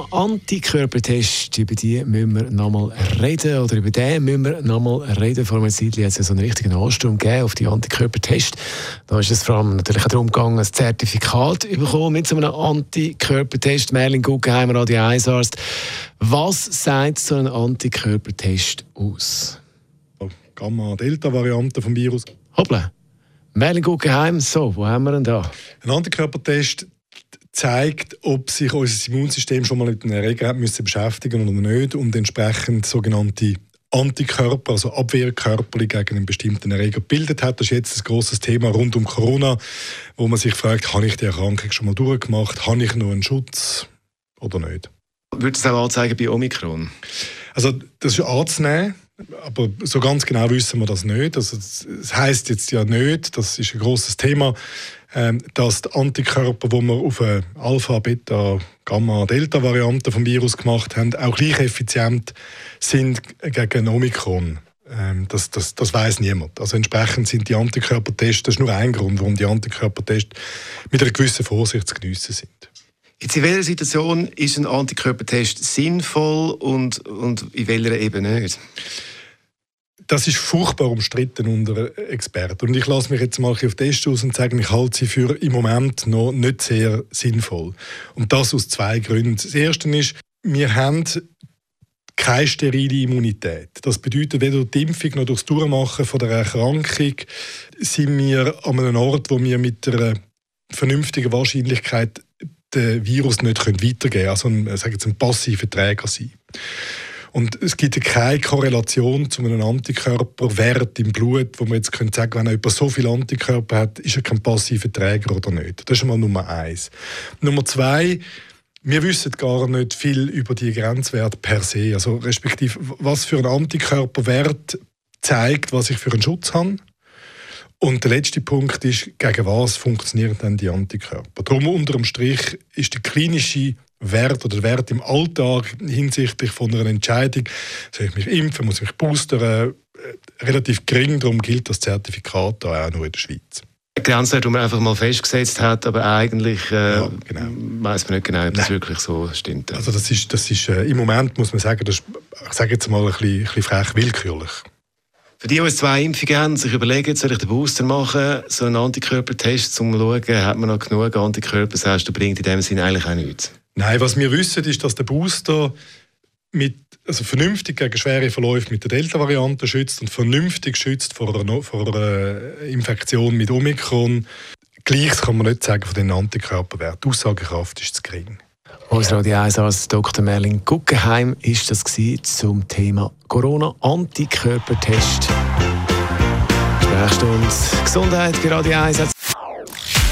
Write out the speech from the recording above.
Corona-Antikörpertest, über die müssen wir nochmal reden, oder über den müssen wir nochmal reden. Vor einer Zeit hat es ja so einen richtigen Ansturm gegeben auf die Antikörpertest. Da ist es vor allem natürlich auch darum gegangen, ein Zertifikat zu bekommen mit so einem Antikörpertest. Merlin Guggenheimer, Radio 1 Arzt. Was sagt so ein Antikörpertest aus? Gamma-Delta-Variante vom Virus. Hoppla. Merlin Guggenheim, so, wo haben wir denn da? Ein Antikörpertest zeigt, ob sich unser Immunsystem schon mal mit einem Erreger müssen beschäftigen oder nicht und entsprechend sogenannte Antikörper, also Abwehrkörper gegen einen bestimmten Erreger gebildet hat. Das ist jetzt ein großes Thema rund um Corona, wo man sich fragt, habe ich die Erkrankung schon mal durchgemacht, habe ich noch einen Schutz oder nicht? Würde es auch anzeigen bei Omikron? Also das ist anzunehmen. Aber so ganz genau wissen wir das nicht. Also, das heißt jetzt ja nicht, das ist ein großes Thema, ähm, dass die Antikörper, die wir auf eine Alpha, Beta, Gamma, Delta-Variante vom Virus gemacht haben, auch gleich effizient sind gegen Omikron. Ähm, das, das, das weiß niemand. Also entsprechend sind die Antikörpertests, das ist nur ein Grund, warum die Antikörpertests mit einer gewissen Vorsicht zu geniessen sind. Jetzt in welcher Situation ist ein Antikörpertest sinnvoll und, und in welcher eben nicht? Das ist furchtbar umstritten unter Experten. Und ich lasse mich jetzt mal auf Test aus und sage, ich halte sie für im Moment noch nicht sehr sinnvoll. Und das aus zwei Gründen. Das erste ist, wir haben keine sterile Immunität. Das bedeutet, weder durch die Impfung noch durch das Durchmachen von der Erkrankung sind wir an einem Ort, wo wir mit einer vernünftigen Wahrscheinlichkeit den Virus nicht weitergeben können. Also ein, sagen ein passiver Träger sein. Und es gibt keine Korrelation zu einem Antikörperwert im Blut, wo man jetzt könnte sagen, wenn jemand so viele Antikörper hat, ist er kein passiver Träger oder nicht. Das ist mal Nummer eins. Nummer zwei, wir wissen gar nicht viel über die Grenzwerte per se. Also respektive, was für ein Antikörperwert zeigt, was ich für einen Schutz habe. Und der letzte Punkt ist, gegen was funktionieren dann die Antikörper? Darum unterm Strich ist der klinische Wert oder Wert im Alltag hinsichtlich von einer Entscheidung, soll ich mich impfen, muss ich mich boostern, äh, relativ gering. Darum gilt das Zertifikat da auch nur in der Schweiz. Grenze, die man einfach mal festgesetzt hat, aber eigentlich äh, ja, genau. weiß man nicht genau, ob das Nein. wirklich so stimmt. Also das ist, das ist äh, im Moment muss man sagen, das ist, ich sage jetzt mal ein bisschen, ein bisschen frech willkürlich. Für die, die jetzt zwei Impfungen haben, sich überlegen, soll ich den Booster machen, so einen Antikörpertest, um zu schauen, hat man noch genug Antikörper, du, bringt in dem Sinne eigentlich auch nichts. Nein, was wir wissen, ist, dass der Booster mit, also vernünftig gegen schwere Verläufe mit der Delta-Variante schützt und vernünftig schützt vor einer, vor einer Infektion mit Omikron. Gleiches kann man nicht sagen von den Antikörperwerten. Die Aussagekraft ist zu gering. Unser Radio 1 Arzt Dr. Merlin Guggenheim ist das zum Thema Corona-Antikörpertest. Sprechstunde Gesundheit bei Radio 1.